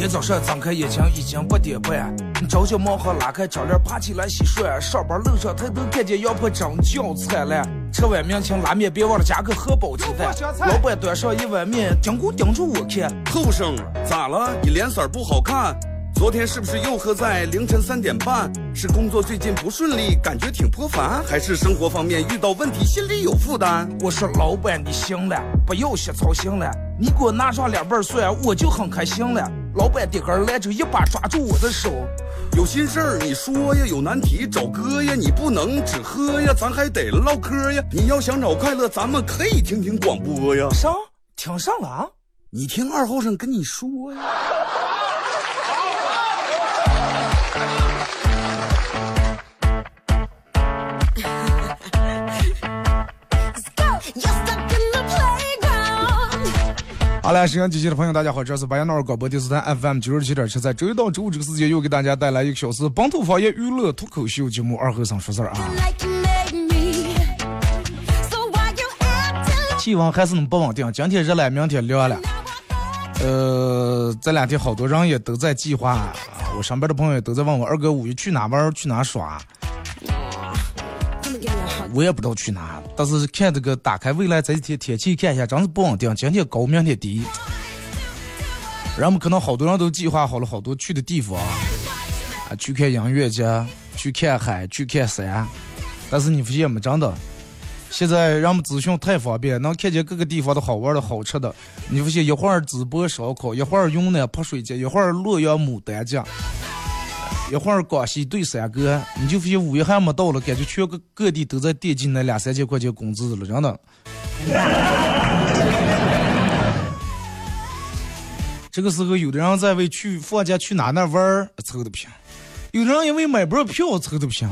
天早上睁开眼睛已经八点半，着急忙慌拉开窗帘爬起来洗涮。上班路上抬头看见羊婆真叫菜了，吃碗面请拉面别忘了加个荷包鸡蛋。老板端上一碗面，盯咕盯住我看。后生咋了？你脸色不好看。昨天是不是又喝在凌晨三点半？是工作最近不顺利，感觉挺颇烦，还是生活方面遇到问题，心里有负担？我说老板你行了，不要瞎操心了，你给我拿上两瓣蒜，我就很开心了。老板点根来就，一把抓住我的手，有心事儿你说呀，有难题找哥呀，你不能只喝呀，咱还得唠嗑呀。你要想找快乐，咱们可以听听广播呀。上听上了啊？你听二后生跟你说呀。好了，沈阳机器的朋友，大家好，这是白羊脑广播电视台 FM 九十七点七，在周一到周五这个时间又给大家带来一个小时本土方言娱乐脱口秀节目《二和尚说事儿》啊。气温还是那么不稳定，今天热了，明天凉了。呃，这两天好多人也都在计划，我上班的朋友也都在问我二哥五一去哪玩，去哪耍。我也不知道去哪，但是看这个打开未来这几天天气看一下，真是不稳定，今天高，明天低。人们可能好多人都计划好了好多去的地方，啊，去看音乐节，去看海，去看山。但是你发现没，真的，现在人们资讯太方便，能看见各个地方的好玩的好吃的。你发现一会儿淄博烧烤，一会儿云南泼水节，一会儿洛阳牡丹江。一会儿广西对山哥，你就发现五一还没到了，感觉全国各地都在惦记那两三千块钱工资了，真的。这个时候，有的人在为去放假去哪那玩儿愁的不行，有的人因为买不着票愁的不行，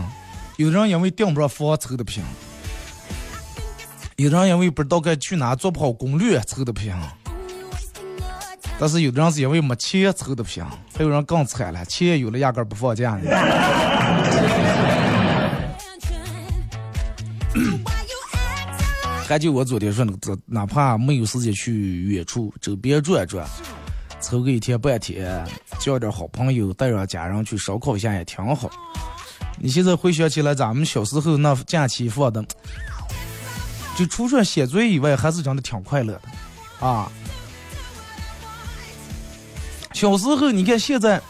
有的人因为订不着房愁的不行，有的人因为不知道该去哪做不好攻略愁的不行。但是有的人是因为没钱凑的不行，还有人更惨了，钱有了压根不放假呢。还就我昨天说那个，哪怕没有时间去远处周边转转，凑个一天半天，叫点好朋友，带上家人去烧烤一下也挺好。你现在回想起来，咱们小时候那假期放的，就除了写作业以外，还是真的挺快乐的，啊。小时候，你看现在，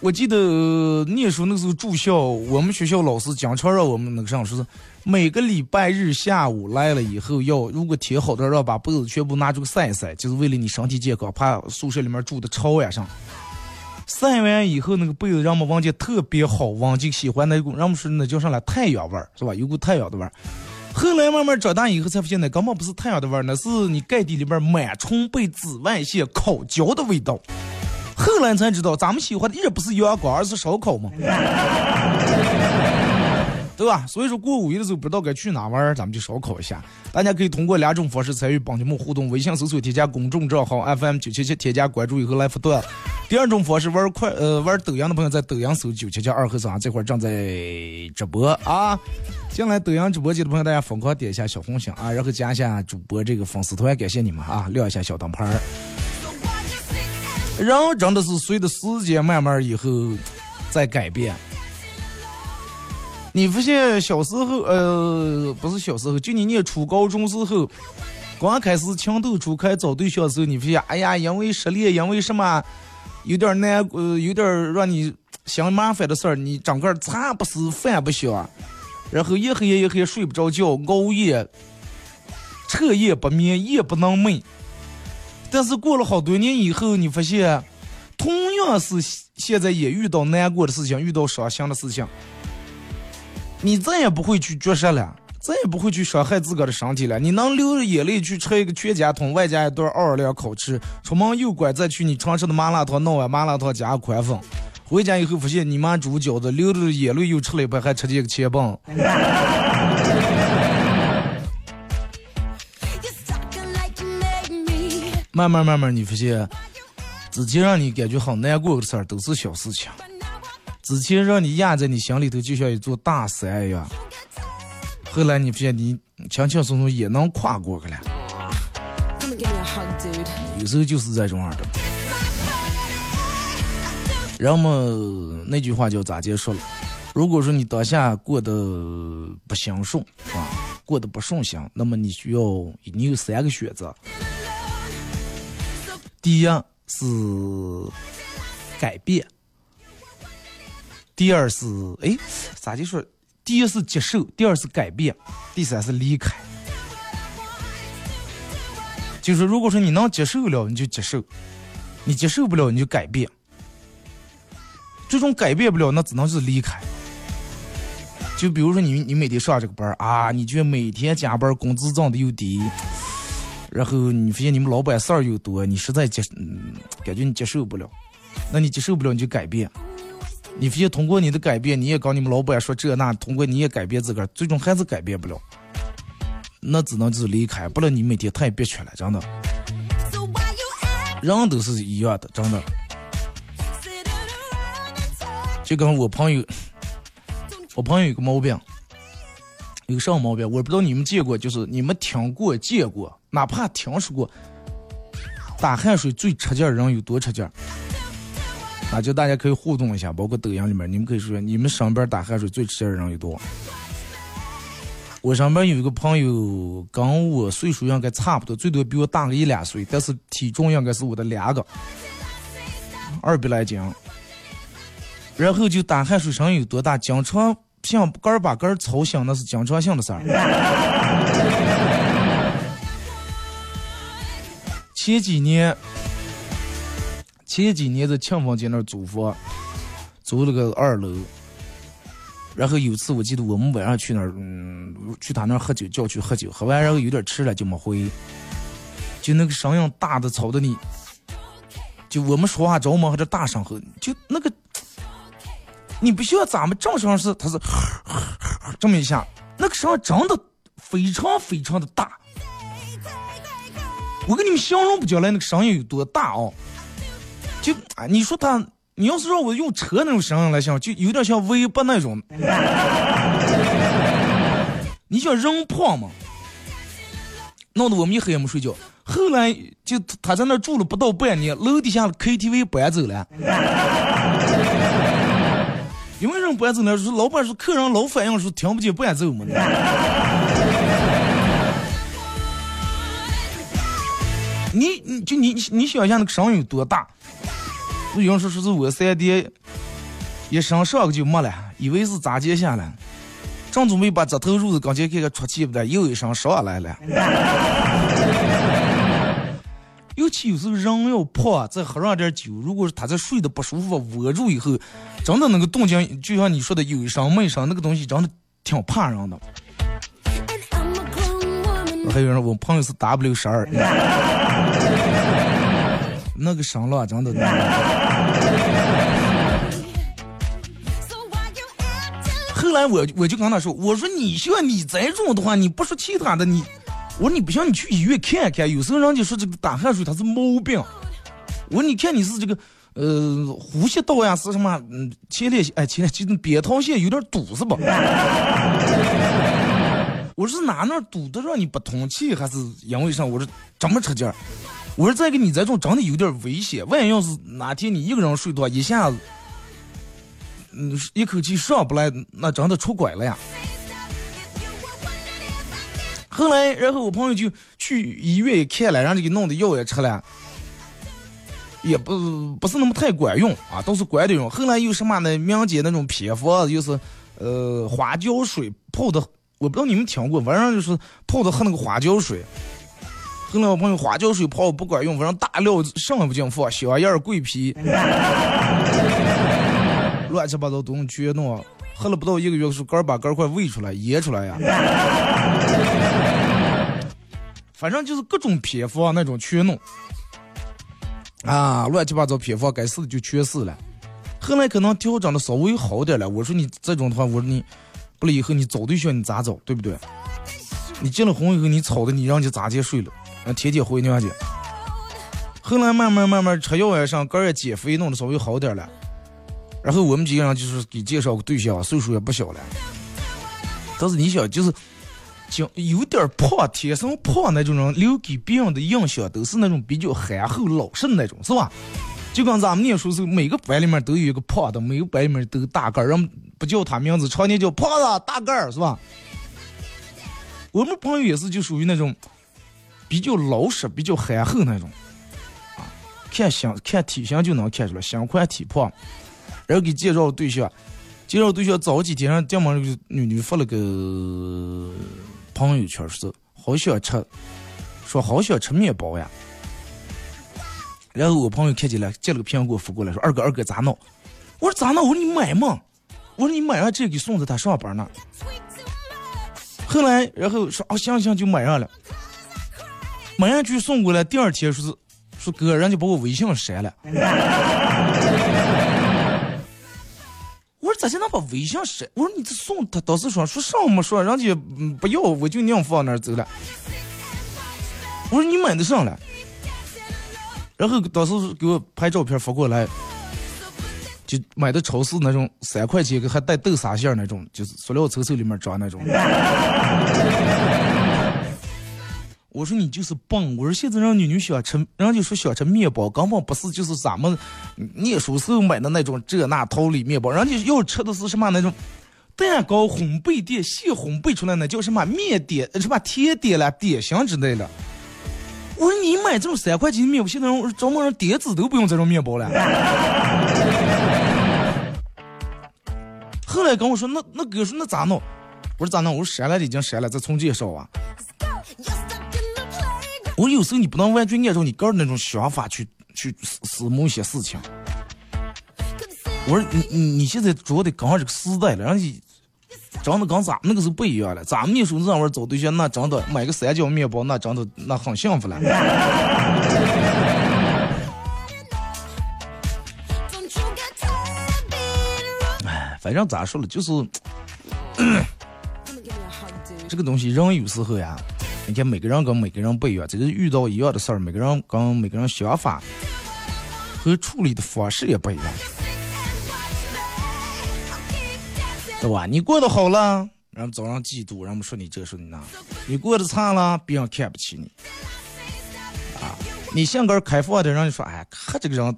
我记得念书那时候住校，我们学校老师经常让我们那个上说是每个礼拜日下午来了以后，要如果天好的，要把被子全部拿出晒一晒，就是为了你身体健康，怕宿舍里面住的潮呀上。晒完以后，那个被子让我们闻见特别好闻，就喜欢那股，让我们说那叫上来太阳味儿，是吧？有股太阳的味儿。后来慢慢长大以后才发现，那根本不是太阳的味儿，那是你盖地里边螨虫被紫外线烤焦的味道。后来才知道，咱们喜欢的也不是阳光，而是烧烤嘛，对吧？所以说过五一的时候不知道该去哪玩，咱们就烧烤一下。大家可以通过两种方式参与帮节目互动：微信搜索添加公众账号 FM 九七七，添加关注以后来互动。第二种方式玩快呃玩抖音的朋友在抖音搜九七七二和三，这会儿正在直播啊。进来抖音直播间的朋友，大家疯狂点一下小红心啊，然后加一下主播这个粉丝团，感谢你们啊，亮一下小灯牌。人真的是随着时间慢慢以后在改变。你发现小时候，呃，不是小时候，就你念初高中时候，刚开始情窦初开找对象的时候，你发现，哎呀，因为失恋，因为什么，有点难，呃，有点让你嫌麻烦的事儿，你整个茶不思饭不想，然后一黑夜一黑睡不着觉，熬夜，彻夜不眠，夜不能寐。但是过了好多年以后，你发现，同样是现在也遇到难过的事情，遇到伤心的事情。你再也不会去绝食了，再也不会去伤害自个的身体了。你能流着眼泪去吃一个全家桶，外加一顿奥尔良烤翅，出门右拐再去你常吃的麻辣烫，弄碗麻辣烫加宽粉。回家以后发现你妈煮饺子，流着眼泪又吃了一盘，还吃进一个切棒。慢慢慢慢，你发现之前让你感觉很难过的事儿，都是小事情。之前让你压在你心里头，就像一座大山一样。后来你发现你轻轻松松也能跨过去了。有时候就是这种样的。人们那句话叫咋结束了？如果说你当下过得不心顺啊，过得不顺心，那么你需要你有三个选择。第一是改变，第二是哎咋就说？第一是接受，第二是改变，第三是离开。就是如果说你能接受了，你就接受；你接受不了，你就改变。这种改变不了，那只能是离开。就比如说你，你每天上这个班啊，你觉得每天加班，工资涨的又低，然后你发现你们老板事儿又多，你实在接，嗯，感觉你接受不了。那你接受不了，你就改变。你发现通过你的改变，你也跟你们老板说这那，通过你也改变自个儿，最终还是改变不了。那只能就是离开，不然你每天太憋屈了，真的。人都是一样的，真的。就跟我朋友，我朋友有个毛病，有啥毛病？我不知道你们见过，就是你们听过、见过，哪怕听说过，打汗水最吃劲儿人有多吃劲儿？啊就大家可以互动一下，包括抖音里面，你们可以说你们身边打汗水最吃劲的人有多？我上边有一个朋友，跟我岁数应该差不多，最多比我大个一两岁，但是体重应该是我的两个，二百来斤。然后就打汗水声有多大，经常像根儿把根儿吵醒，那是经常性的事儿。前几年，前几年在庆丰街那儿租房，租了个二楼。然后有次我记得我们晚上去那儿，嗯，去他那儿喝酒，叫去喝酒，喝完然后有点迟了就没回，就那个声音大的吵的你，就我们说话着忙和这大声吼，就那个，你不需要咱们正常是，他是 这么一下，那个声音真的非常非常的大，我跟你们形容不叫来那个声音有多大哦，就啊，你说他。你要是让我用车那种声音来想，就有点像微博那种。你想人胖吗？闹得我们一黑也没睡觉。后来就他在那住了不到半年，楼底下的 KTV 搬走了。因为人搬走了，说老板说客人老反映说听不见伴奏嘛。你你就你你想象那个声音有多大？有人说说是我三爹一升上个就没了，以为是咋接下来，正准备把这头褥子刚才给个出气不得，又一声上来了。尤其有时候人要胖，再喝上点酒，如果是他在睡得不舒服，窝住以后，真的那个动静，就像你说的有一声没声，那个东西真的挺怕人的。还有人，我朋友是 W 十二。那个声浪真的。后来我我就跟他说，我说你像你这种的话，你不说其他的，你我说你不行，你去医院看看。有时候人家说这个打汗水它是毛病。我说你看你是这个呃呼吸道呀是什么嗯前列腺哎前列就是扁桃腺有点堵是吧？我说哪那堵的让你不通气还是因为啥？我说这么扯劲儿。我说再给你这种真的有点危险，万一要是哪天你一个人睡的话，一下子，嗯，一口气上不来，那真的出轨了呀。后来，然后我朋友就去医院一看了，然后就给弄的药也吃了，也不不是那么太管用啊，都是管点用。后来又什么呢？民间那种偏方，就是呃花椒水泡的，我不知道你们听过，反正就是泡的喝那个花椒水。后来我朋友花椒水泡不管用，反正大料什么不进放，香叶、桂皮，乱七八糟东西全弄。喝了不到一个月，是肝把肝快喂出来噎出来呀。反正就是各种偏方那种全弄，啊，乱七八糟偏方该死的就全死了。后来可能调整的稍微好点了。我说你这种的话，我说你不了以后你找对象你咋找，对不对？你结了婚以后你吵的你让人家咋接睡了？啊，天天回娘家。后来慢慢慢慢吃药也上，肝也减肥，弄得稍微好点了。然后我们几个人就是给介绍个对象，岁数也不小了。但是你想，就是就有点胖，天生胖那种人，留给别人的印象都是那种比较憨厚老实的那种，是吧？就跟咱们念书时候，每个班里面都有一个胖的，每个班里面都有大个儿，人不叫他名字，常年叫胖子、大个儿，是吧？我们朋友也是，就属于那种比较老实、比较憨厚那种，啊，看相看体型就能看出来，心宽体胖。然后给介绍对象，介绍对象早几天让电门女女发了个朋友圈是，好想吃，说好想吃面包呀。然后我朋友看见了，借了个苹果发过来，说二哥二哥咋弄？我说咋弄？我说你买嘛，我说你买上这给送着他上班呢。后来，然后说哦行行就买上了，买上去送过来。第二天说是说哥，人家把我微信删了。咋就能把微信删？我说你这送他当时说说上没说，人家不要，我就硬放那儿走了。我说你买的上了，然后当时给我拍照片发过来。就买的超市那种三块钱个还带豆沙馅那种，就是塑料抽抽里面装那种。我说你就是笨！我说现在让女女想吃，人家就说想吃面包，根本不是就是咱们念书时候买的那种这那桃李面包，人家要吃的是什么那种蛋糕烘焙店现烘焙出来的，叫什么面点、什么甜点了、点心之类的。我说你买这种三块钱的面包，现在人专门人点子都不用这种面包了。后来跟我说，那那哥说那咋弄？我说咋弄？我说删了已经删了，再重介绍啊。我有时候你不能完全按照你个人那种想法去去思思某些事情。我说你你你现在主要得跟上这个时代了，人家真的跟咱们那个时候不一样了。咱们那时候那会儿找对象，那真的买个三角面包，那真的那很幸福了。哎，反正咋说了，就是 这个东西，人有时候呀，你看每个人跟每个人不一样，只是遇到一样的事儿，每个人跟每个人想法和处理的方式也不一样，对吧？你过得好了，人们早上嫉妒，人们说你这说你那；你过得差了，别人看不起你。啊，你性格开放的，人说，哎，看这个人，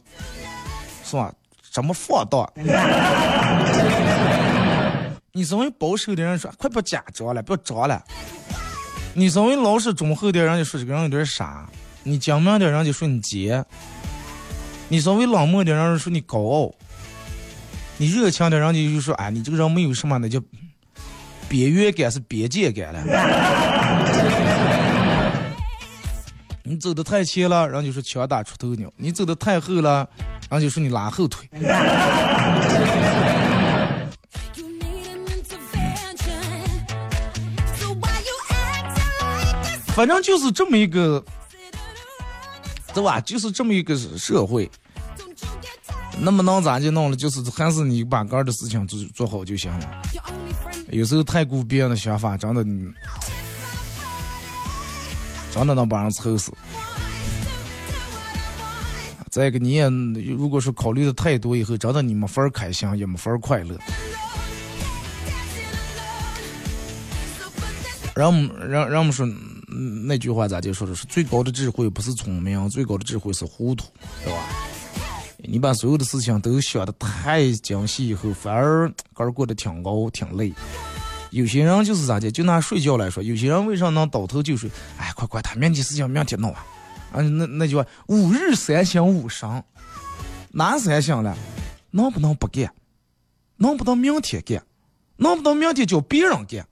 是吧？怎么放荡？你稍微保守的人说，快不假装了，不要装了。你稍微老实忠厚点，人家说这个人有点傻；你精明点，人家说你贱；你稍微冷漠点，人家说你高傲；你热情点，人家就说，哎，你这个人没有什么，那叫边缘感是边界感了。你走的太前了，人家说枪打出头鸟；你走的太后了。然后就说你拉后腿，反正就是这么一个，对吧？就是这么一个社会，那么能咋就弄了？就是还是你把个儿的事情做做好就行了。有时候太顾别人的想法，真的，真的能把人愁死。再一个，你也如果说考虑的太多，以后真的你没法开心，也没法快乐。让我们让让我们说那句话咋就说的是最高的智慧不是聪明，最高的智慧是糊涂，对吧？你把所有的事情都想的太精细，以后反而个儿过得挺熬挺累。有些人就是咋的，就拿睡觉来说，有些人为啥能倒头就睡？哎，快快，他明天事情明天弄完。啊，那那句话，吾日三省吾身，哪三省了？能不能不干？能不能明天干？能不能明天叫别人干？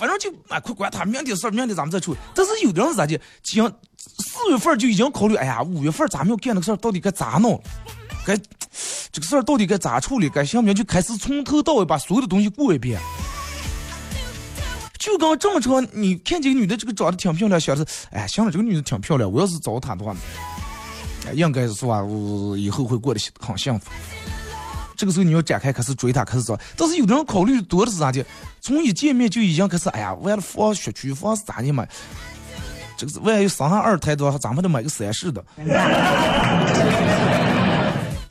反正就啊，快管他明天事儿，明天咱们再处理。但是有的人是咋的？今四月份就已经考虑，哎呀，五月份咱们要干那个事儿，到底该咋弄？该这个事儿到底该咋处理？该行不行？就开始从头到尾把所有的东西过一遍。就刚这么着，你看这个女的，这个长得挺漂亮，想着，哎，行了，这个女的挺漂亮，我要是找她的话，应该是说啊，我以后会过得很幸福。这个时候你要展开开始追她，开始找。但是有的人考虑多的是啥的？从一见面就已经开始，哎呀，为了房学区房是咋的嘛？这个万一生下二胎的话，咱们得买个三室的。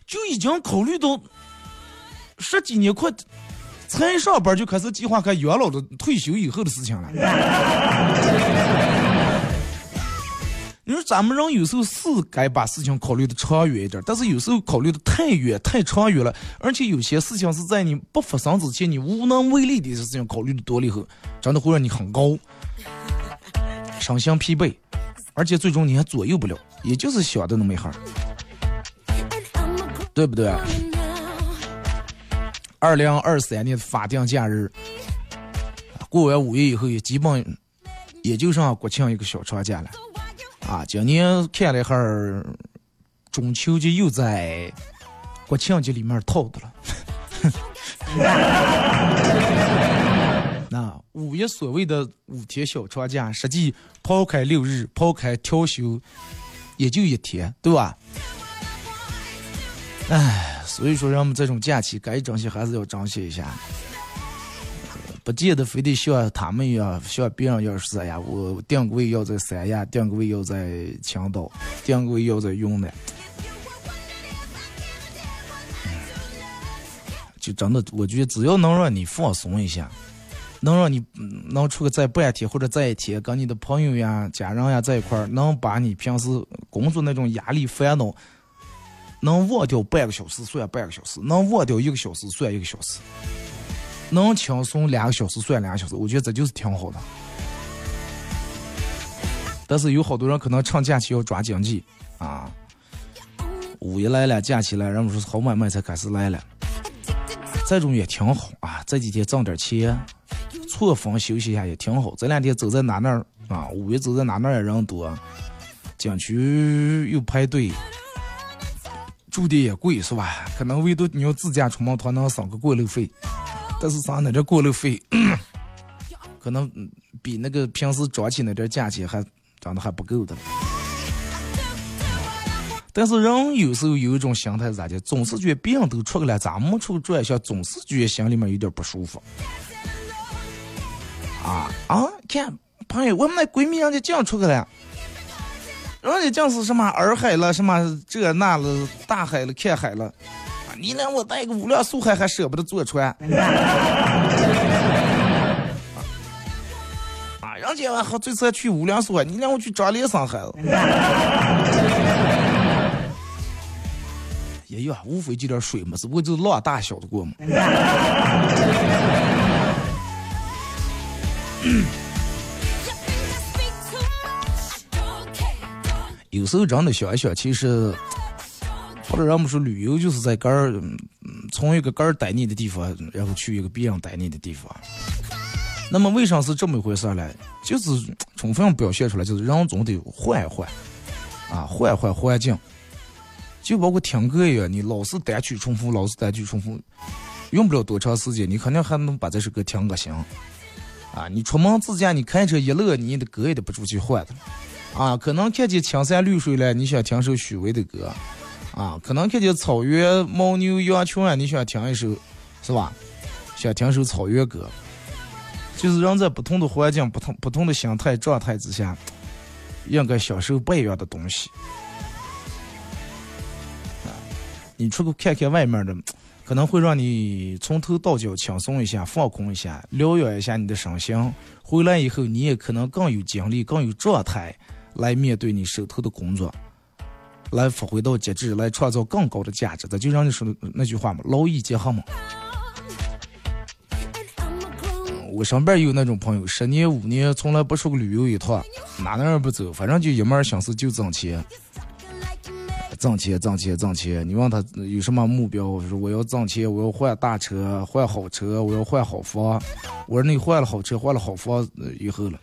就已经考虑到十几年快。才上班就开始计划开养老的退休以后的事情了。你说咱们人有时候是该把事情考虑的长远一点，但是有时候考虑的太远、太长远了，而且有些事情是在你不发生之前你无能为力的事情，考虑的多了以后，真的会让你很高，身心疲惫，而且最终你还左右不了，也就是想的那么一哈，对不对？二零二三年的法定假日过完五月以后，也基本也就剩国庆一个小长假了。啊，今年看了一下儿，中秋节又在国庆节里面套的了。那五一所谓的五天小长假，实际抛开六日，抛开调休，也就一天，对吧？唉，所以说，人们这种假期该珍惜还是要珍惜一下。不见得非得像他们一样，像别人要是呀，我定位要在三亚，定位要在青岛，定位要在云南，就真的，我觉得只要能让你放松一下，能让你能出个在半天或者在一天，跟你的朋友呀、家人呀在一块儿，能把你平时工作那种压力烦恼，能忘掉半个小时算半个小时，能忘掉一个小时算一个小时。能轻松两个小时算两个小时，我觉得这就是挺好的。但是有好多人可能趁假期要抓经济啊，五一来了，假期来，人们说好买卖才开始来了，这种也挺好啊。这几天挣点钱，错峰休息一下也挺好。这两天走在哪那儿啊，五一走在哪那儿也人多，景区又排队，住的也贵是吧？可能唯独你要自驾出门，他能省个过路费。但是啥呢？这过路费 可能比那个平时装起那点价钱还涨得还不够的。但是人有时候有一种心态是咋的？总是觉得别人都出去了，咱们出转一下，总是觉得心里面有点不舒服。啊啊！看朋友，我们那闺蜜人家这样出去了，人家讲是什么洱海了，什么这那了，大海了，看海了。你让我带个五辆速海还舍不得坐船，啊！人家还最次去五粮速海，你让我去张连上海了。也有，无非就点水嘛，只不过就是浪大小的过嘛。有时候真的想一想，其实。或者人们说旅游就是在这儿，从一个这儿待腻的地方，然后去一个别人待腻的地方。那么为啥是这么一回事呢？就是充分表现出来，就是人总得换一换，啊，换换环境。就包括听歌一样，你老是单曲重复，老是单曲重复，用不了多长时间，你肯定还能把这首歌听个行。啊，你出门自驾，你开车一乐，你的歌也得不住去换的。啊，可能看见青山绿水了，你想听首许巍的歌。啊，可能看见草原牦牛羊群啊，你想听一首，是吧？想听首草原歌，就是人在不同的环境、不同不同的心态状态之下，应该享受不一样的东西。啊，你出去看看外面的，可能会让你从头到脚轻松一下、放空一下、疗养一下你的身心。回来以后，你也可能更有精力、更有状态来面对你手头的工作。来发挥到极致，来创造更高的价值，咱就让你说的那句话嘛，劳逸结合嘛。我身边有那种朋友，十年五年从来不出个旅游一趟，哪哪儿不走，反正就一门心思就挣钱，挣钱挣钱挣钱。你问他有什么目标？我说我要挣钱，我要换大车，换好车，我要换好房。我说你换了好车，换了好房以后了，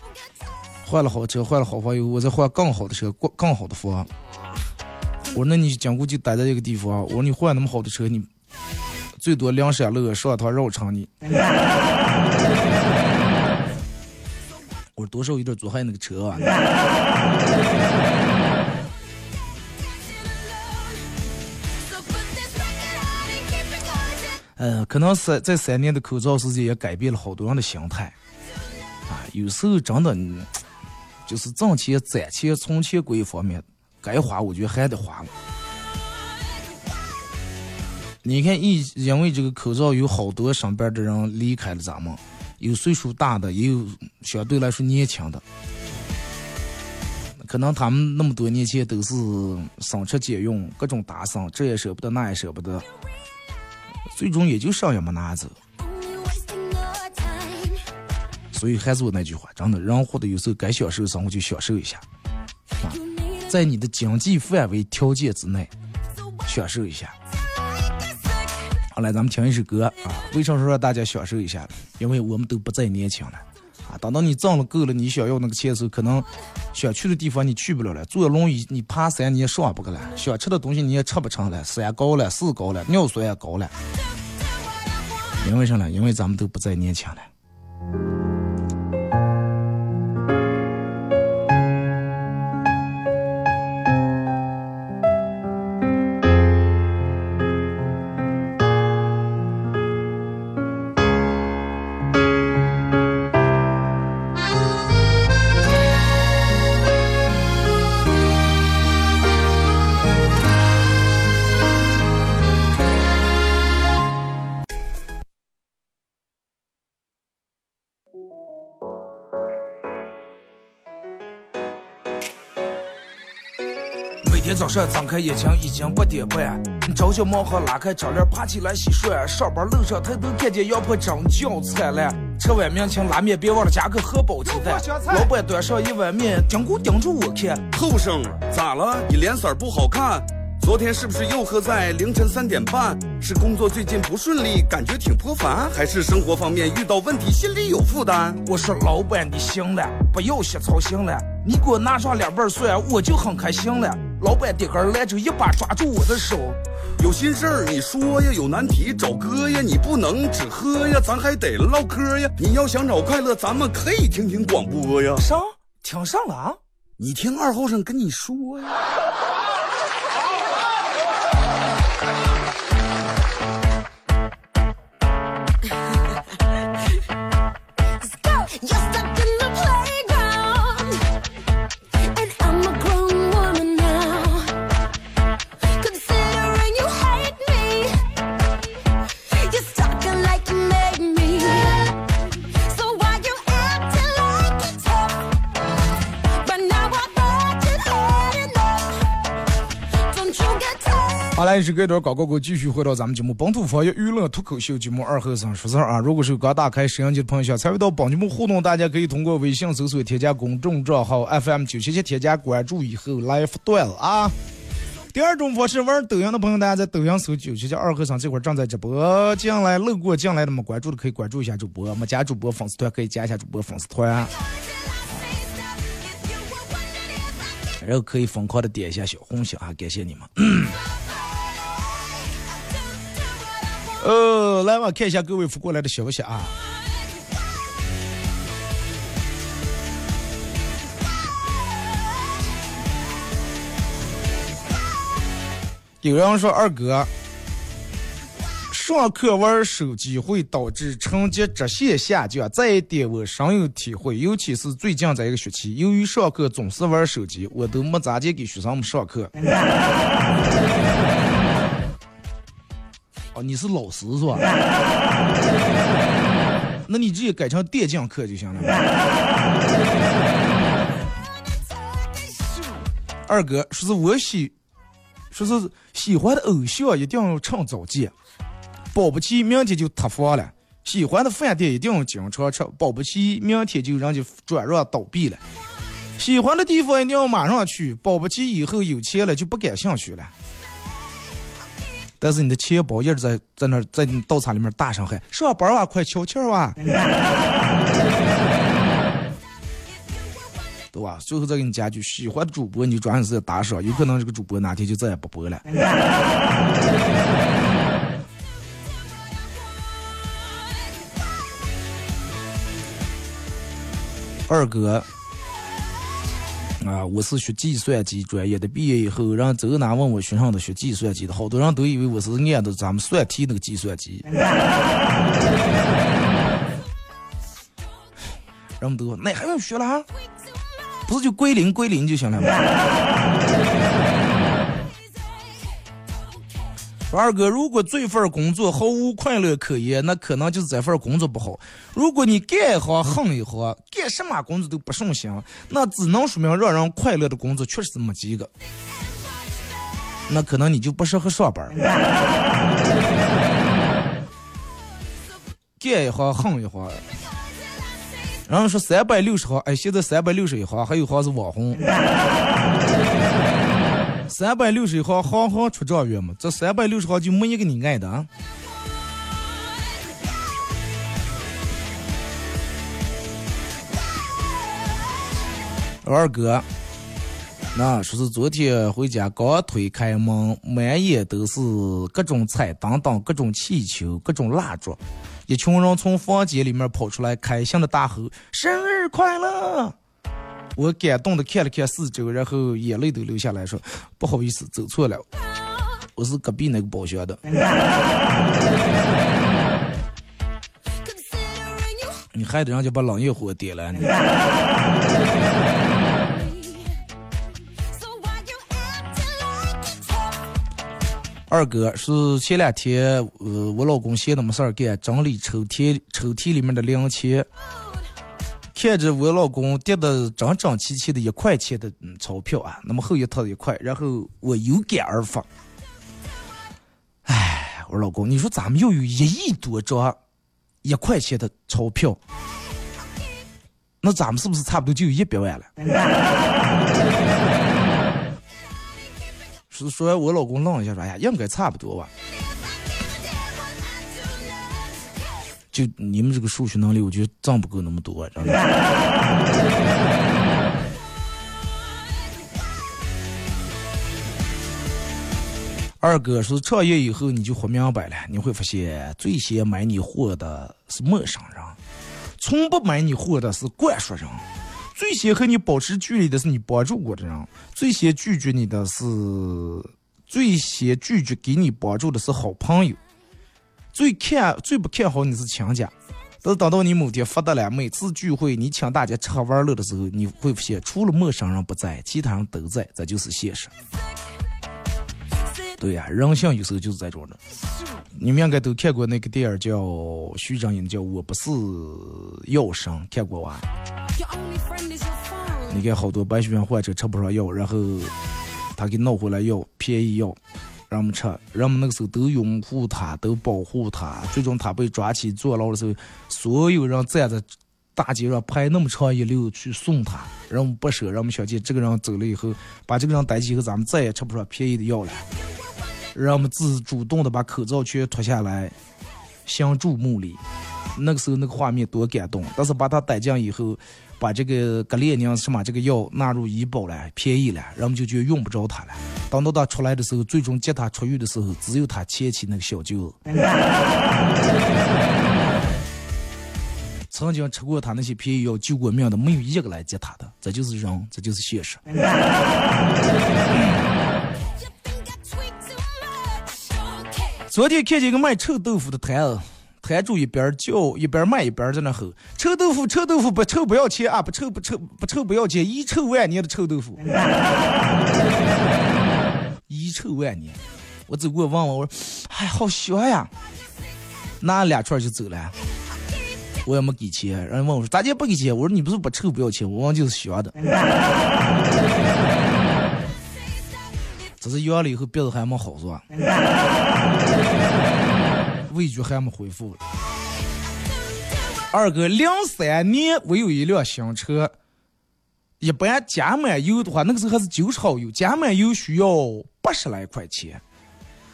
换了好车，换了好房以后，我再换更好的车，更更好的房。我说那你讲过就待在这个地方。我说你换那么好的车，你最多两山路上趟绕城你。我说多少有点做害那个车啊。呃，可能是这三年的口罩时间也改变了好多人的心态啊。有时候真的，就是挣钱、攒钱、存钱各一方面。该花，我觉得还得花。你看，因因为这个口罩，有好多上班的人离开了咱们，有岁数大的，也有相对来说年轻的。可能他们那么多年前都是省吃俭用，各种打赏，这也舍不得，那也舍不得，最终也就啥也没拿走。所以还是我那句话，真的，人活的有时候该享受的生活就享受一下，啊，在你的经济范围条件之内享受一下。好来，咱们听一首歌啊，为啥说让大家享受一下？因为我们都不再年轻了啊！等到你挣了够了，你想要那个钱的时候，可能想去的地方你去不了了，坐轮椅你爬山你也上不去了，想吃的东西你也吃不成了，山高了，四高了，尿酸也高了。因为啥呢？因为咱们都不再年轻了。这睁开眼睛已经八点半，朝小忙活拉开窗帘爬起来洗涮，上班路上抬头看见羊婆正叫灿烂，吃碗明清拉面别忘了加个荷包鸡蛋。老板端上一碗面，盯咕盯住我看，后生咋了？你脸色不好看。昨天是不是又喝在凌晨三点半？是工作最近不顺利，感觉挺颇烦，还是生活方面遇到问题，心里有负担？我说老板你行了，不要瞎操心了，你给我拿上两瓣蒜，我就很开心了。老板点根来就一把抓住我的手，有心事儿你说呀，有难题找哥呀，你不能只喝呀，咱还得唠嗑呀。你要想找快乐，咱们可以听听广播呀。上听上了啊？你听二后生跟你说呀。来，是隔段广告继续回到咱们节目《本土方言娱乐脱口秀》节目二和尚说事儿啊！如果是刚打开摄像机的朋友，想参与到本节目互动，大家可以通过微信搜索添加公众账号 FM 九七七，添加关注以后来发段子啊！第二种方式，玩抖音的朋友，大家在抖音搜九七七二和尚，这会儿正在直播，进来路过进来的没关注的可以关注一下主播，没加主播粉丝团可以加一下主播粉丝团，然后可以疯狂的点一下小红心啊！感谢你们。呃，来吧，看一下各位发过来的消息啊。有人说二哥，上课玩手机会导致成绩直线下降，这一点我深有体会。尤其是最近这一个学期，由于上课总是玩手机，我都没咋见给学生们上课。你是老师是吧？那你直接改成电竞课就行了。二哥说是我喜，说是喜欢的偶像一定要趁早见，保不齐明天就塌房了；喜欢的饭店一定要经常吃，保不齐明天就人家转让倒闭了；喜欢的地方一定要马上去，保不齐以后有钱了就不感兴趣了。但是你的钱包一直在在那在你道场里面大声喊上班啊，快悄悄哇，对吧？最后再给你加句，喜欢主播你就抓紧时间打赏，有可能这个主播哪天就再也不播了。二哥。啊，我是学计算机专业的，毕业以后人走哪问我学上的学计算机的，好多人都以为我是念的咱们算题那个计算机。人们都说那还用学了？不是就归零归零就行了吗？二哥，如果这份工作毫无快乐可言，那可能就是这份工作不好。如果你干一行恨一行，干什么工作都不顺心，那只能说明让人快乐的工作确实是没几个。那可能你就不适合上班。干一行恨一行。然后说三百六十行，哎，现在三百六十一行，还有行是网红。三百六十行，行行出状元嘛，这三百六十行就没一个你爱的啊。二哥，那说是昨天回家刚推开门，满眼都是各种彩灯灯、各种气球、各种蜡烛，一群人从房间里面跑出来，开心的大吼：“生日快乐！”我感动的看了看四周，然后眼泪都流下来说：“不好意思，走错了，我是隔壁那个包厢的。”你害得人家把冷夜火点了。二哥是前两天，呃，我老公闲的没事儿干，整理抽屉，抽屉里面的零钱。看着我老公叠的整整齐齐的一块钱的钞票啊，那么厚一套一块，然后我有感而发。哎，我说老公，你说咱们要有一亿多张一块钱的钞票，那咱们是不是差不多就有一百万了？是说完，我老公愣一下说：“哎呀，应该差不多吧。”就你们这个数学能力，我觉得挣不够那么多，真的。二哥说，创业以后你就活明白了，你会发现最先买你货的是陌生人，从不买你货的是灌输人，最先和你保持距离的是你帮助过的人，最先拒绝你的是，最先拒绝给你帮助的是好朋友。最看最不看好你是亲家，但是等到你某天发达了，每次聚会你请大家吃喝玩乐的时候，你会发现除了陌生人不在，其他人都在，这就是现实。对呀，人性有时候就是这种的。你们应该都看过那个电影叫徐峥演的叫《我不是药神》，看过吧？你看好多白血病患者吃不上药，然后他给弄回来药，便宜药。让我们吃，人们那个时候都拥护他，都保护他。最终他被抓起坐牢的时候，所有人站在大街上排那么长一溜去送他，人们不舍，人们想起这个人走了以后，把这个人逮起以后，咱们再也吃不上便宜的药了。人们自主动的把口罩全脱下来，相助墓里。那个时候那个画面多感动，但是把他逮进以后。把这个格列宁什么这个药纳入医保了，便宜了，人们就觉得用不着它了。等到他出来的时候，最终接他出狱的时候，只有他前妻那个小舅子，曾经吃过他那些便宜药救过命的，没有一个来接他的。这就是人，这就是现实。昨天看见一个卖臭豆腐的摊子。摊主一边叫一边卖一边在那吼：“臭豆腐，臭豆腐，不臭不要钱啊！不臭不臭不臭不要钱！遗臭万年的臭豆腐，遗臭万年。”我走过问问我说：“哎，好香呀！”拿两串就走了，我也没给钱。人家问我说：“咋就不给钱？”我说：“你不是不臭不要钱，我忘就是香的。”只是养了以后鼻子还没好是吧？味觉还没恢复了。二哥，零三年我有一辆新车，一般加满油的话，那个时候还是九十号油，加满油需要八十来块钱。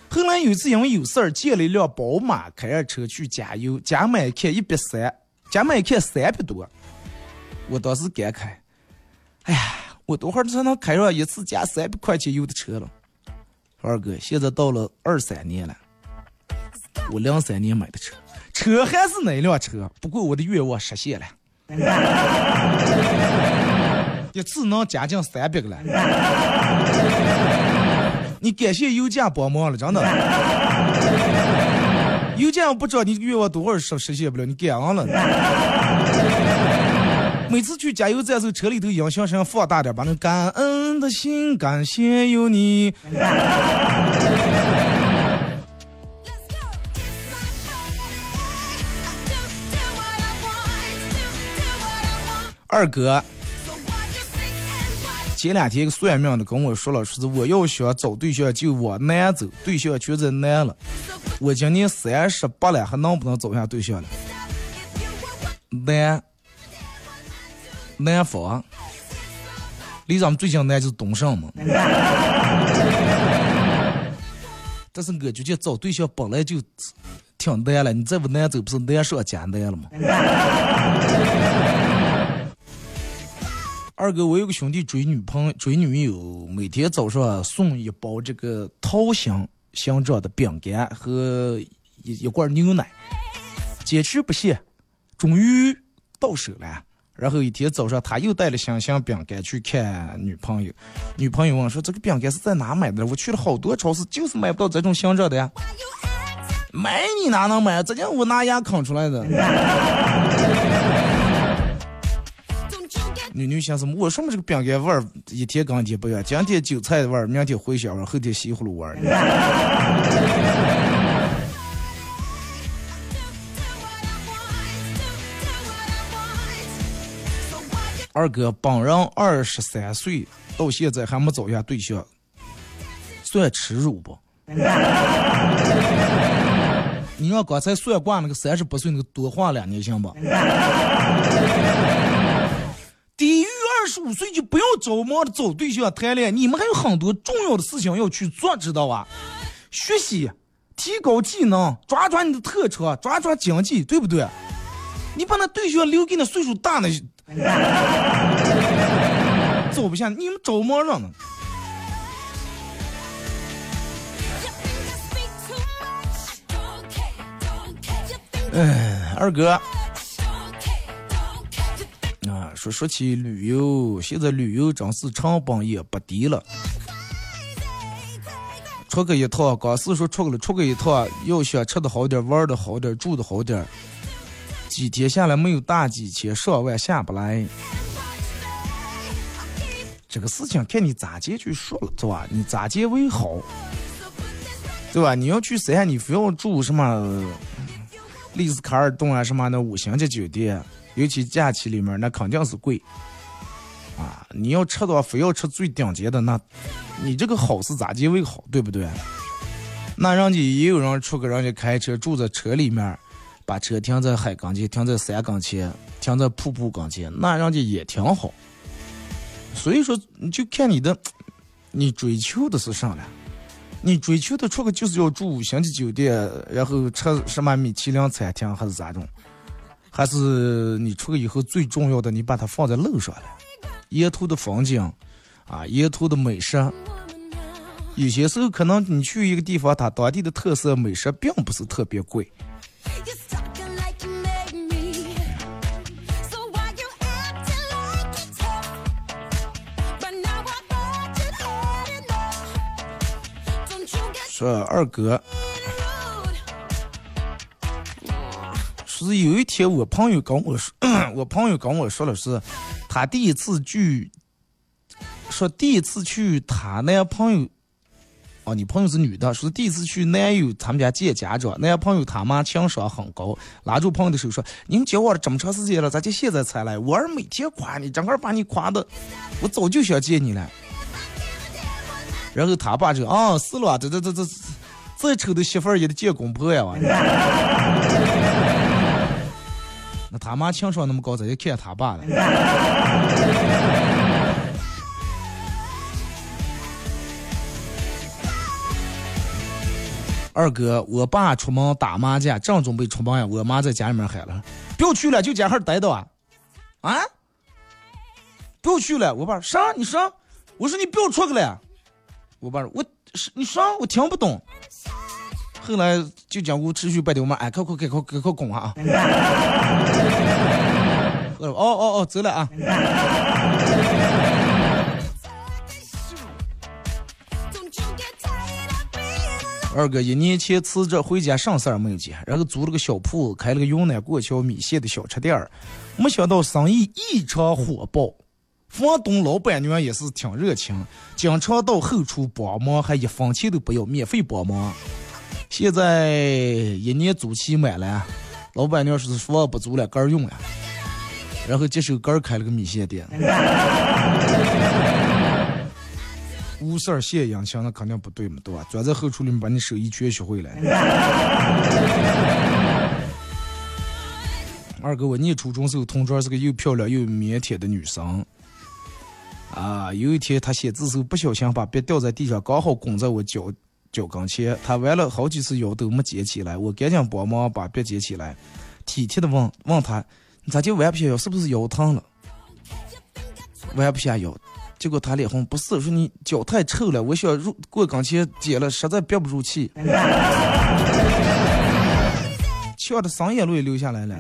后来有一次因为有事儿，借了一辆宝马，开着车去加油，加满一看一百三，加满一看三百多。我当时感慨，哎呀，我多会儿才能开上一次加三百块钱油的车了？二哥，现在到了二三年了。我两三年买的车，车还是那辆车，不过我的愿望实现了，一次能加进三百个了。你感谢油价帮忙了，真的。油价不知道你愿望多会儿实实现不了，你感恩了。每次去加油站时候，车里头音响声放大点，把那感恩的心，感谢有你。二哥，前两天一个算命的跟我说了，说是我要想找对象就往南走，对象全在南了。我今年三十八了，还能不能找下对象了？南，南方，离咱们最近南就是东胜嘛。但是我觉得找对象本来就挺难了，你再不难走，不是难上加难了吗？二哥，我有个兄弟追女朋友追女友，每天早上送一包这个桃心形状的饼干和一一罐牛奶，坚持不懈，终于到手了。然后一天早上，他又带了星星饼干去看女朋友。女朋友问说：“这个饼干是在哪买的？我去了好多超市，就是买不到这种形状的呀。”买你哪能买？这叫我拿牙啃出来的。女女想什么？我说么这个饼干味儿一天跟一天不一样，今天韭菜味儿，明天茴香味儿，后天西葫芦味儿。二哥，本人二十三岁，到现在还没找下对象，算耻辱不？你让刚才算卦那个三十八岁那个多晃两年行不？低于二十五岁就不要着忙的找对象谈恋爱，你们还有很多重要的事情要去做，知道吧？学习，提高技能，抓抓你的特长，抓抓经济，对不对？你把那对象留给那岁数大的。走不下，你们着忙着呢？哎，二哥，啊，说说起旅游，现在旅游真是成本也不低了。出个一趟，刚是说出个了，出个一趟，要想吃的好点，玩的好点，住的好点。几天下来没有大几千上万下不来，这个事情看你咋接去说了，对吧？你咋接为好，对吧？你要去三亚，你非要住什么丽思卡尔顿啊，什么那五星级酒店，尤其假期里面那肯定是贵啊！你要吃的话，非要吃最顶级的，那你这个好是咋接为好，对不对？那人家也有人出个人家开车住在车里面。把车停在海跟前，停在山跟前，停在瀑布跟前，那人家也挺好。所以说，你就看你的，你追求的是啥了？你追求的出个就是要住五星级酒店，然后吃什么米其林餐厅，还是咋种？还是你出去以后最重要的，你把它放在路上了，沿途的风景啊，沿途的美食。有些时候可能你去一个地方，它当地的特色美食并不是特别贵。说二哥，是有一天我朋友跟我说，我朋友跟我说了，是他第一次去，说第一次去他男朋友。哦，你朋友是女的，说第一次去男友他们家见家长，男朋友他妈情商很高，拉住朋友的手说：“您交往了这么长时间了，咋就现在才来？我儿每天夸你，正好把你夸的，我早就想见你了。”然后他爸就啊，是了，这这这这，再丑的媳妇儿也得见公婆呀！那他妈情商那么高，咋就看他爸了？二哥，我爸出门打麻将，正准备出门呀，我妈在家里面喊了：“不要去了，就家哈待着啊！”啊！不要去了，我爸啥？你说？我说你不要出去了。我爸说：“我是你说，我听不懂。”后来就讲我持续半天，我妈哎，快快快快快快滚啊！哦哦哦，走了啊！二哥一年前辞职回家，啥事儿没有接，然后租了个小铺，开了个云南过桥米线的小吃店儿，没想到生意异常火爆，房东老板娘也是挺热情，经常到后厨帮忙，还一分钱都不要，免费帮忙。现在一年租期满了，老板娘说是房不租了，干用了。然后接手杆儿开了个米线店。无事儿献殷勤，那肯定不对嘛，对吧？钻在后厨里面把你手艺全学会了。二哥，我念初中时候，同桌是个又漂亮又腼腆的女生。啊，有一天她写字时候不小心把笔掉在地上，刚好拱在我脚脚跟前。她弯了好几次腰都没捡起来，我赶紧帮忙把笔捡起来，体贴的问问她：“咋就弯不下腰？是不是腰疼了？”弯不下腰，结果他脸红，不是说你脚太臭了，我想入过岗前捡了，实在憋不住气。笑的双眼泪流下来了。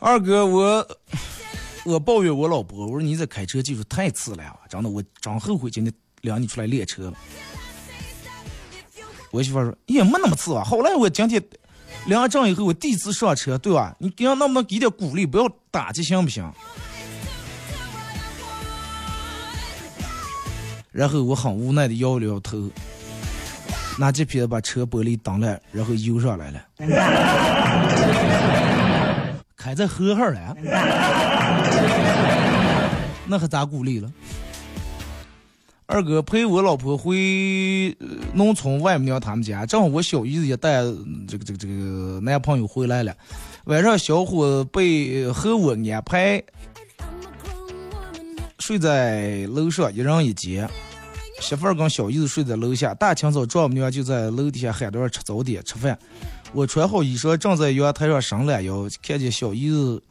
二哥，我我抱怨我老婆，我说你这开车技术太次了啊！真的，我真后悔今天领你出来练车了。我媳妇说也没那么次啊。后来我今天领证以后，我第一次上车，对吧？你给能不能给点鼓励，不要打击，行不行？然后我很无奈的摇了摇头，拿起皮子把车玻璃挡了，然后游上来了，开在河上了，那还咋鼓励了？二哥陪我老婆回农村外母娘他们家，正好我小姨子也带这个这个这个男朋友回来了，晚上小伙被和我安排。睡在楼上，一人一间。媳妇儿跟小姨子睡在楼下。大清早，丈母娘就在楼底下喊着吃早点、吃饭。我穿好衣裳，正在阳台上伸懒腰，看见小姨子，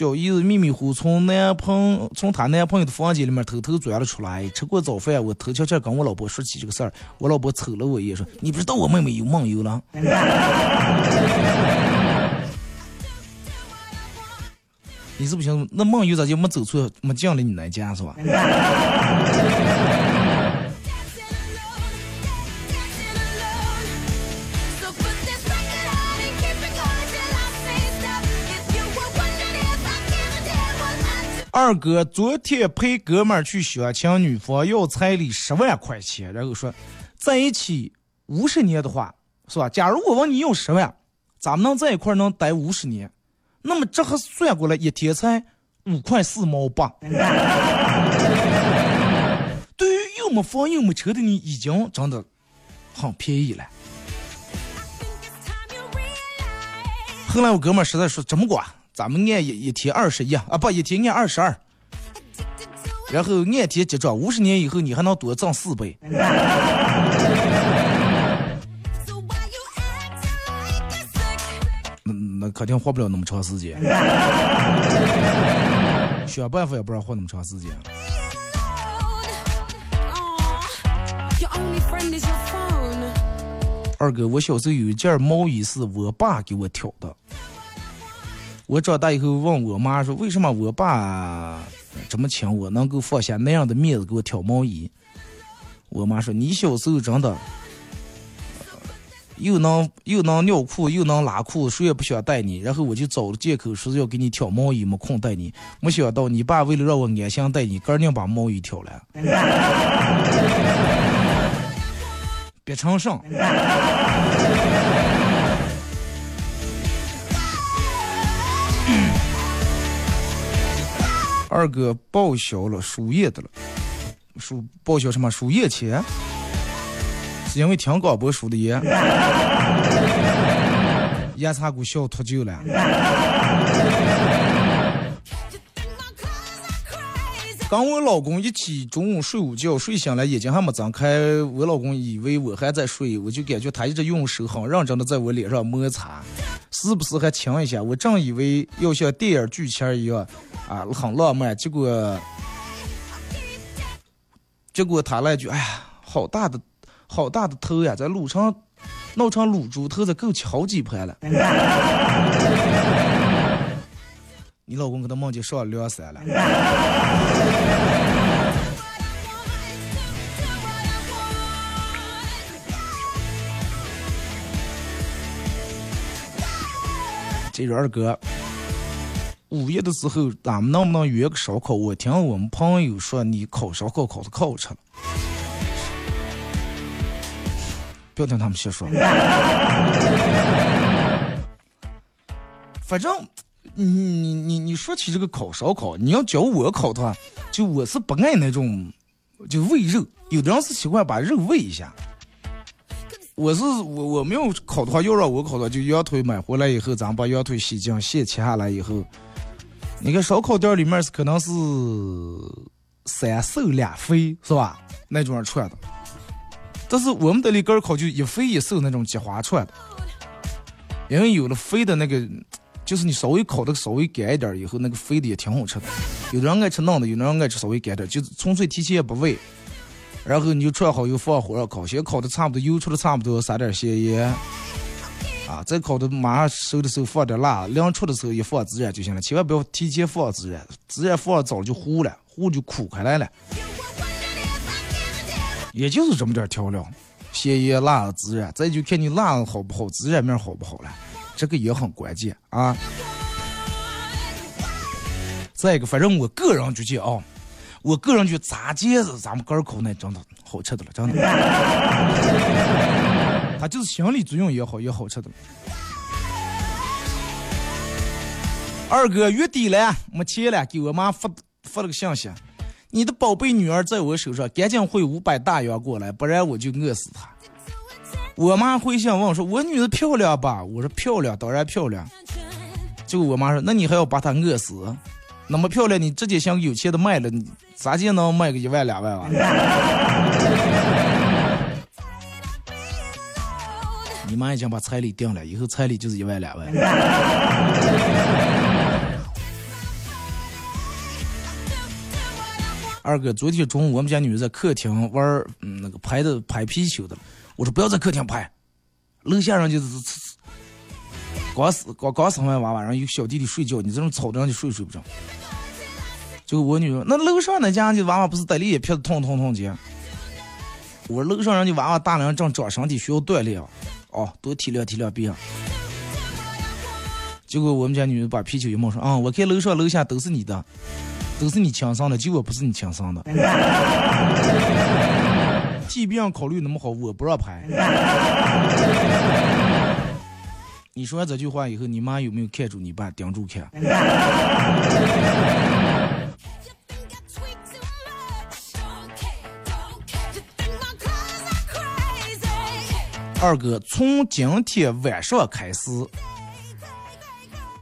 小姨子迷迷糊从男朋从她男朋友的房间里面偷偷钻了出来。吃过早饭，我偷悄悄跟我老婆说起这个事儿。我老婆瞅了我一眼，说：“你不知道我妹妹有梦游了？” 你是不行，那梦游咋就没走错，没进了你那家是吧？二哥昨天陪哥们儿去相亲，女方要彩礼十万块钱，然后说在一起五十年的话，是吧？假如我问你要十万，咱们能在一块能待五十年？那么这还算过来一天才五块四毛八。对于又没房又没车的你，已经真的很便宜了。后来我哥们儿实在说怎么管，咱们按一一天二十一啊，不一天按二十二，然后按天结账，五十年以后你还能多挣四倍。那肯定活不了那么长时间，想办法也不让活那么长时间。二哥，我小时候有一件毛衣是我爸给我挑的。我长大以后问我妈说，为什么我爸这么请我，能够放下那样的面子给我挑毛衣？我妈说，你小时候真的。又能又能尿裤又能拉裤，谁也不想带你。然后我就找了借口说要给你挑毛衣，没空带你。没想到你爸为了让我安心带你，干硬把毛衣挑了。别成声。二哥报销了输液的了，输报销什么输液钱？是因为听广播输的液，烟茶股小脱臼了。跟我老公一起中午睡午觉，睡醒了眼睛还没睁开，我老公以为我还在睡，我就感觉他一直用手很认真的在我脸上摩擦，时不时还亲一下。我正以为要像电影剧情一样啊很浪漫，结果结果他来句：“哎呀，好大的。”好大的头呀，在卤成弄成卤猪头，这够吃好几盘了。你老公可能梦见上梁山了。这人二哥，午夜的时候，咱们能不能约个烧烤？我听我们朋友说，你烤烧烤烤的可好吃了。不要听他们瞎说。反正，你你你你说起这个烤烧烤，你要教我烤的话，就我是不爱那种，就喂肉。有的人是喜欢把肉喂一下。我是我我没有烤的话，要让我烤的话，就羊腿买回来以后，咱把羊腿洗净，线切下来以后，你看烧烤店里面是可能是三瘦两肥，是吧？那种串的。但是我们这里根烤就一肥一瘦那种鸡花串的，因为有了肥的那个，就是你稍微烤的稍微干一点以后，那个肥的也挺好吃的。有的人爱吃嫩的，有的人爱吃稍微干点，就是纯粹提前也不喂，然后你就串好又放火上烤，先烤的差不多，油出的差不多，撒点咸盐，啊，再烤的马上熟的时候放点辣，凉出的时候一放孜然就行了，千万不要提前放孜然，孜然放早就糊了，糊就苦开来了。也就是这么点调料，咸盐、辣、孜然，再就看你辣好不好，孜然面好不好了，这个也很关键啊。再一个，反正我个人觉得啊，我个人觉炸茄子咱们儿口那真的好吃的了，真的。它就是心理作用也好，也好吃的。二哥月底了，没钱了，给我妈发发了个信息。你的宝贝女儿在我手上，赶紧汇五百大洋过来，不然我就饿死她。我妈回信问我说：“我女儿漂亮吧？”我说：“漂亮，当然漂亮。”结果我妈说：“那你还要把她饿死？那么漂亮，你直接想有钱的卖了，你咋就能卖个一万两万啊？” 你妈已经把彩礼定了，以后彩礼就是一万两万。二哥，昨天中午我们家女儿在客厅玩嗯那个拍的拍皮球的，我说不要在客厅拍，楼下人就是刚死刚刚生完娃娃，然后有小弟弟睡觉，你这种吵的让你睡睡不着。就我女儿那楼上那家的娃娃不是得了一片痛痛痛的，我说楼上人家娃娃大人正长身体需要锻炼啊，哦，多体谅体谅别人。结果我们家女儿把啤酒一冒说啊，我看楼上楼下都是你的。都是你亲生的，就我不是你亲生的。即便考虑那么好，我不让拍。你说完这句话以后，你妈有没有看住你爸，盯住看？二哥，从今天晚上开始，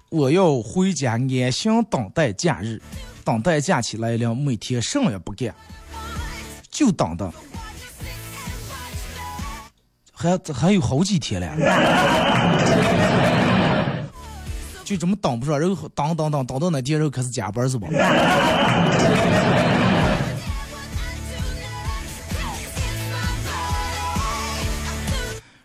我要回家安心等待假日。等待假期来临，每天什么也不干，就等的，还还有好几天了，就这么等不上，然后等等等等到那天，然后开始加班是吧？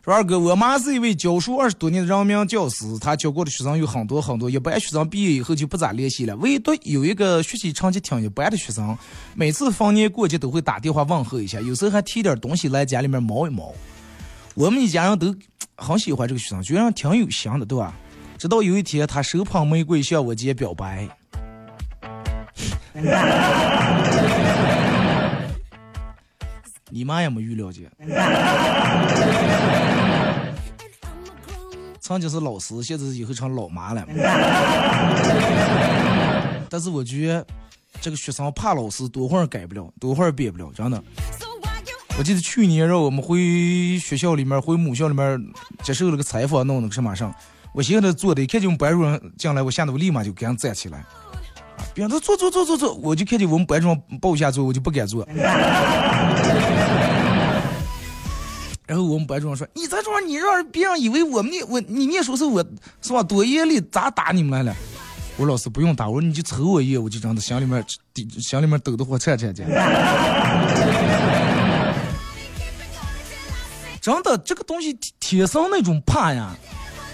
说二哥，我妈是一位教书二十多年的人民教师，她教过的学生有很多很多。一般学生毕业以后就不咋联系了，唯独有一个学习成绩挺一般的学生，每次逢年过节都会打电话问候一下，有时候还提点东西来家里面毛一毛。我们一家人都很喜欢这个学生，觉得挺有型的，对吧？直到有一天，他手捧玫瑰向我姐表白。你妈也没预料见。曾经是老师，现在以后成老妈了。但是我觉得这个学生怕老师，多会儿改不了，多会儿变不了，真的。我记得去年让我们回学校里面，回母校里面接受了个采访，弄那个什么上，我现在坐的，一看见我们班主任进来，我吓得我立马就赶紧站起来。别让他坐坐坐坐坐，我就看见我们班主任抱下坐，我就不敢坐。然后我们班主任说：“你在这，你让别人以为我们念我你念书是我是吧？多严厉，咋打你们来了？”我：“老师不用打，我说你就瞅我一眼，我就真的心里面心里面抖得慌，颤颤的。”真的，这个东西天生那种怕呀。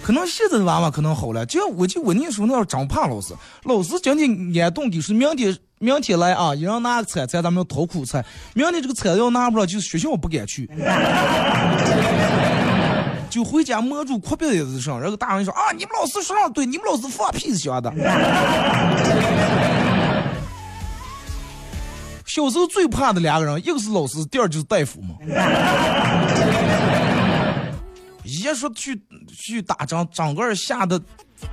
可能现在的娃娃可能好了，就我就我念书那会儿真怕老师，老师今天安顿给是明天明天来啊，一人拿个菜菜，咱们要掏苦菜。明天这个菜要拿不了，就是学校不敢去，就回家摸住哭鼻子上。然后大人说啊，你们老师说的对，你们老师放屁想的。小时候最怕的两个人，一个是老师，第二就是大夫嘛。接说去去打仗，整个吓得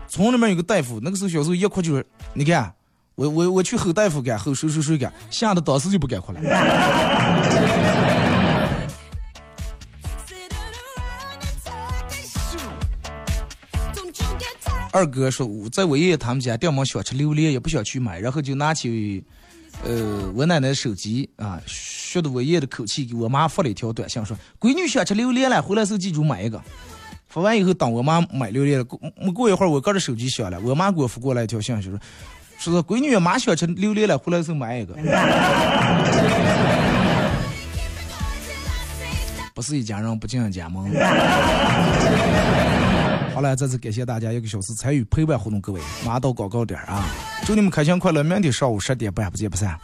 村里面有个大夫，那个时候小时候一哭就是，你看我我我去吼大夫干，吼谁谁谁干，吓得当时就不敢哭了。二哥说，在我爷爷他们家，掉毛想吃榴莲，也不想去买，然后就拿起，呃，我奶奶手机啊，学的我爷爷的口气，给我妈发了一条短信，说：“闺女想吃榴莲了，回来时候记住买一个。”发完以后，等我妈买榴莲了，过没过一会儿，我哥的手机响了，我妈给我发过来一条信息，说：“说是闺女妈想吃榴莲了，回来时候买一个。”不是一家人不进一家门。好了，再次感谢大家一个小时参与陪伴互动，各位，马上到广告点啊！祝你们开心快乐，明天上午十点半不见不散。